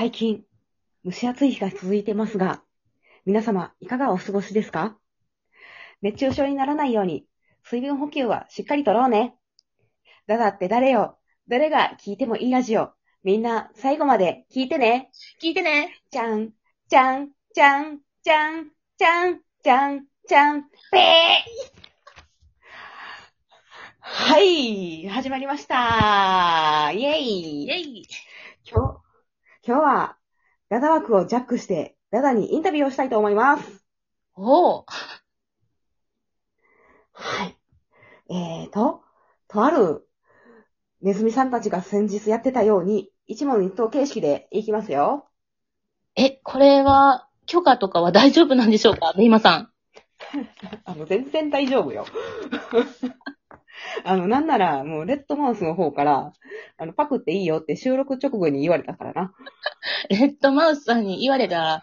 最近、蒸し暑い日が続いてますが、皆様、いかがお過ごしですか？熱中症にならないように、水分補給はしっかりとろうね。だだって誰よ、誰が聞いてもいいラジオ。みんな、最後まで聞いてね。聞いてね。じゃん、じゃん、じゃん、じゃん、じゃん、じゃん、じゃん、ぺーはい、始まりました。イェイイェイ。今日、今日は、ダダ枠をジャックして、ダダにインタビューをしたいと思います。おー。はい。えーと、とある、ネズミさんたちが先日やってたように、一問一答形式でいきますよ。え、これは、許可とかは大丈夫なんでしょうか？メイマさん。あの、全然大丈夫よ。あの、なんなら、もう、レッドマウスの方から、あの、パクっていいよって収録直後に言われたからな。レッドマウスさんに言われたら、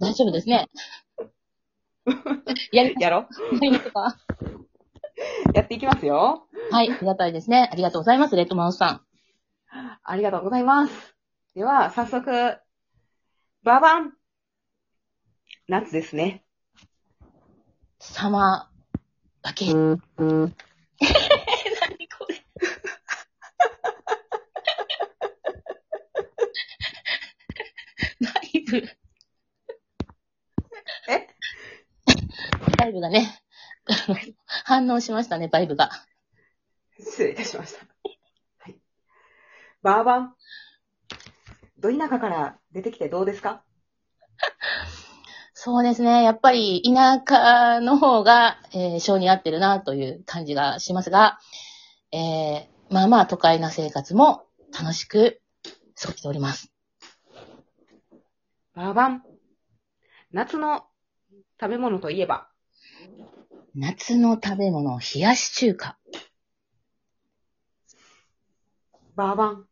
大丈夫ですね。やりやろやりますかやっていきますよ。はい、ありがたいですね。ありがとうございます、レッドマウスさん。ありがとうございます。では、早速、ババン夏ですね。サマーだけ。何これ。バイブ。え？バイブがね、反応しましたね、バイブが。失礼いたしました。はい。バーバン。ど田舎から出てきてどうですか？そうですね。やっぱり田舎の方が、えー、性に合ってるなという感じがしますが、えー、まあまあ都会な生活も楽しく過ごしております。バーバン。夏の食べ物といえば、夏の食べ物、冷やし中華。バーバン。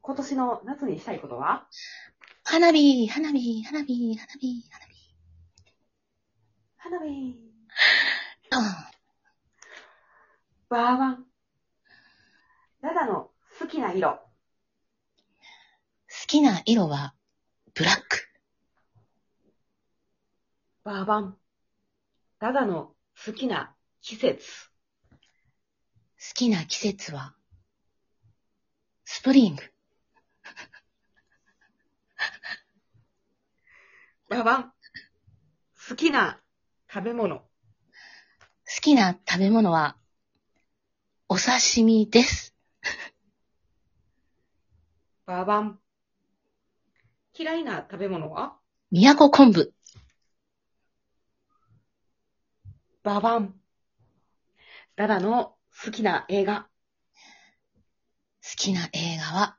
今年の夏にしたいことは？花火、花火、花火、花火、花火。花火。うんバーバン。ダダの好きな色。好きな色は、ブラック。バーバン。ダダの好きな季節。好きな季節は、スプリング。バーバン。好きな食べ物。好きな食べ物は、お刺身です。バーバン。嫌いな食べ物は？宮古昆布。バーバン。ダダの好きな映画。好きな映画は、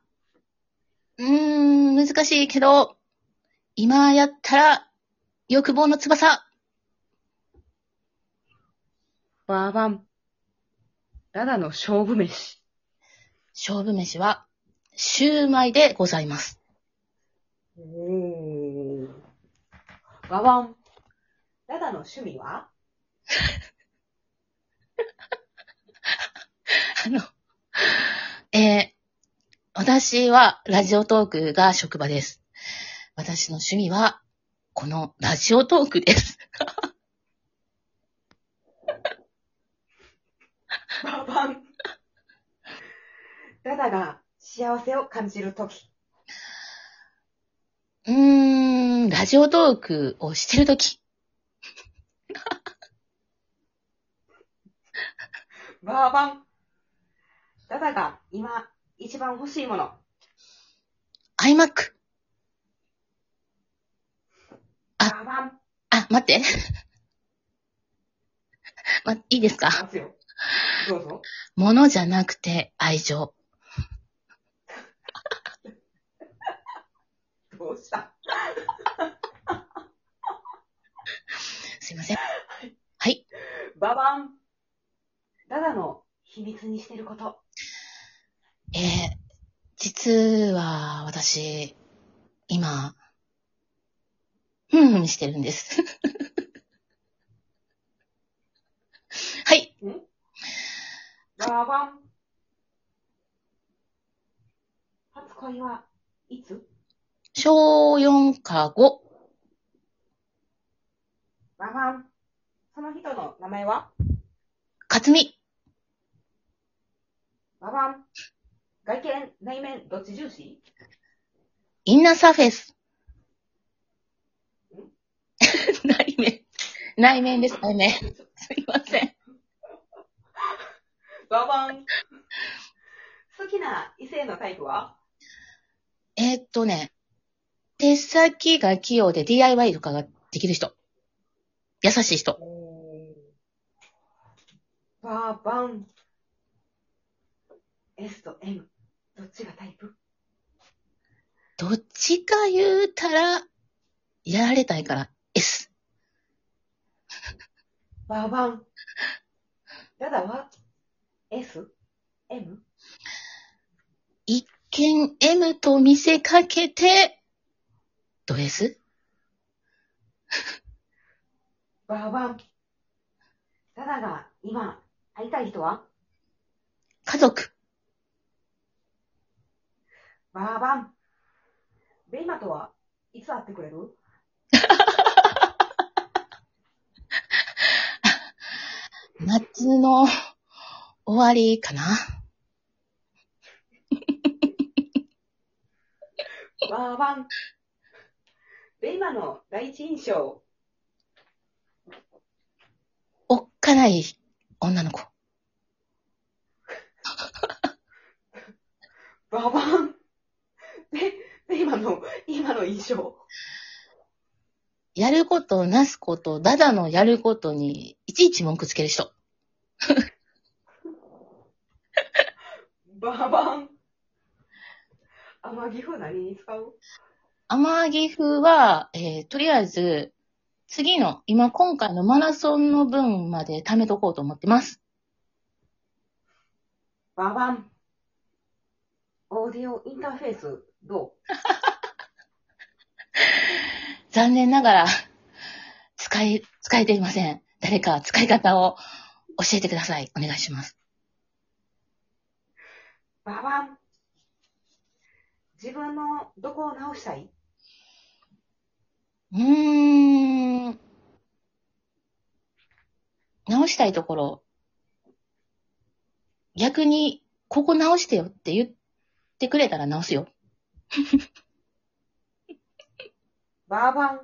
うーん、難しいけど、今やったら、欲望の翼。バーバン。ダダの勝負飯。勝負飯は、シューマイでございます。おー。バーバン。ダダの趣味は？あの、えー私はラジオトークが職場です。私の趣味は、このラジオトークです。バーバン。ダダが幸せを感じるとき。うーん、ラジオトークをしてるとき、バーバン。ダダが今一番欲しいもの。iMac。あバーバン。あ、待って。ま、いいですか？どうぞ。ものじゃなくて愛情。どうした？すいません。はい。ババン。ダダの秘密にしてること。えー、実は私、今、ふんふんしてるんです。はい。ババン。初恋はいつ？小4か5。ババン。その人の名前は？かつみ。ババン。外見、内面、どっち重視？インナーサーフェイス。内面。内面です、内面。すいません。ババン。好きな異性のタイプは？えーっとね、手先が器用で DIY とかができる人。優しい人。バーバン。S と M。どっちがタイプ？どっちか言うたら、やられたいから S。バーバン。ダダは ?S? M? 一見 M と見せかけて、ド S? バーバン。ダダが今会いたい人は？家族。バーバン。ベイマとはいつ会ってくれる？夏の終わりかなバーバン。ベイマの第一印象。おっかない女の子。バーバン。ベ、ベイマの今の印象。やること、なすこと、ダダのやることに、いちいち文句つける人。バーバン。天城風何に使う？天城風は、えーとりあえず、次の、今今回のマラソンの分まで貯めとこうと思ってます。バーバン。オーディオインターフェース、どう？残念ながら、使い、使えていません。誰か使い方を教えてください。お願いします。バーバン。自分のどこを直したい？うーん。直したいところ。逆に、ここ直してよって言ってくれたら直すよ。バーバン。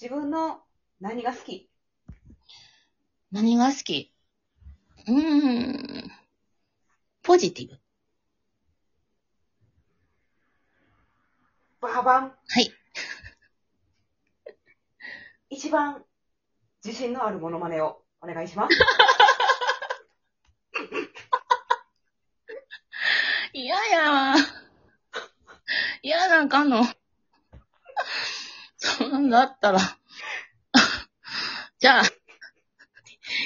自分の何が好き？何が好き？うーん。ポジティブ。バーバン。はい。一番自信のあるモノマネをお願いします。嫌や。嫌なんかんの。そんだったら。じゃあ、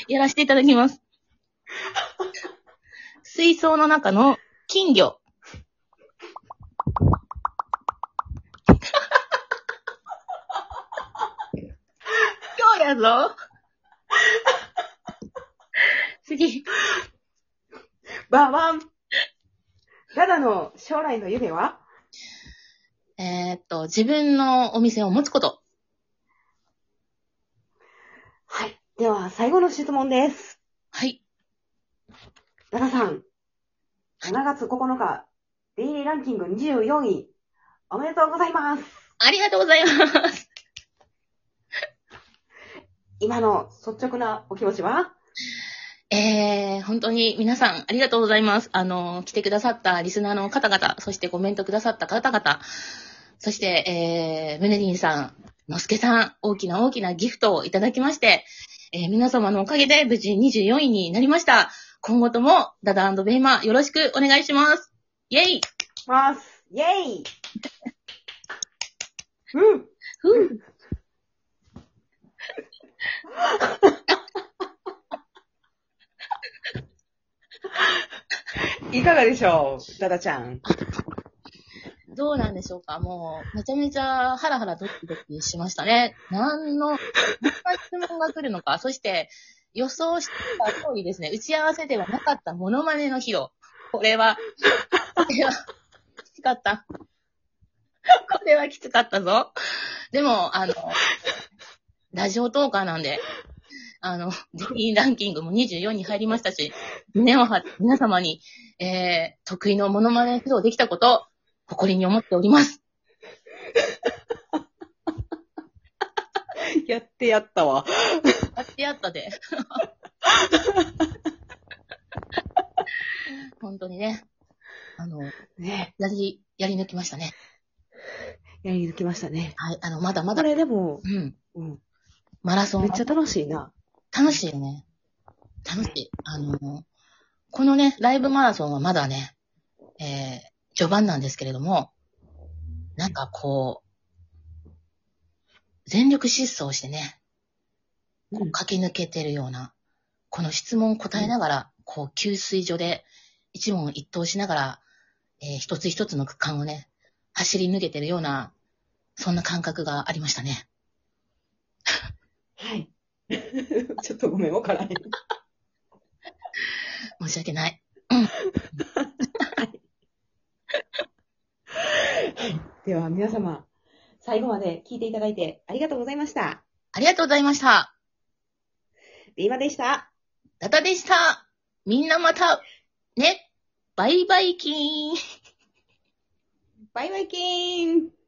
やらせていただきます。水槽の中の金魚。今日やぞ。次。バーバン。ダダの将来の夢は？えーっと、自分のお店を持つこと。はい。では、最後の質問です。はい。ダダさん。7月9日、デイリーランキング24位。おめでとうございます。ありがとうございます。今の率直なお気持ちは？えー、本当に皆さんありがとうございます。あの、来てくださったリスナーの方々、そしてコメントくださった方々、そして、えー、ムネリンさん、のすけさん、大きな大きなギフトをいただきまして、えー皆様のおかげで無事24位になりました。今後とも、ダダベイマよろしくお願いします。イェイます。イェイうん。ふう いかがでしょうダダちゃん？どうなんでしょうか？もう、めちゃめちゃハラハラドキドキしましたね。何の、何の質問が来るのか？そして、予想してた通りですね。打ち合わせではなかったモノマネの披露。これは、これは、欲しかった。これはきつかったぞ。でも、あの、ラジオトーカーなんで、あの、デイランキングも24に入りましたし、胸を張って皆様に、えー、得意のモノマネ披露できたこと、誇りに思っております。やってやったわ。やってやったで。本当にね、あの、ねやり、やり抜きましたね。やり抜きましたね。はい、あの、まだまだ、これでも、うん、うん、マラソンめっちゃ楽しいな。楽しいよね。楽しい。あの、このね、ライブマラソンはまだね、えー、序盤なんですけれども、なんかこう、全力疾走してね、こう駆け抜けてるような、この質問を答えながら、こう、給水所で一問一答しながら、えー一つ一つの区間をね、走り抜けてるような、そんな感覚がありましたね。はい。ちょっとごめん、わからへん。申し訳ない。では、皆様、最後まで聞いていただいてありがとうございました。ありがとうございました。ビーマでした。ダダでした。みんなまた、ね、バイバイキーン。バイバイキーン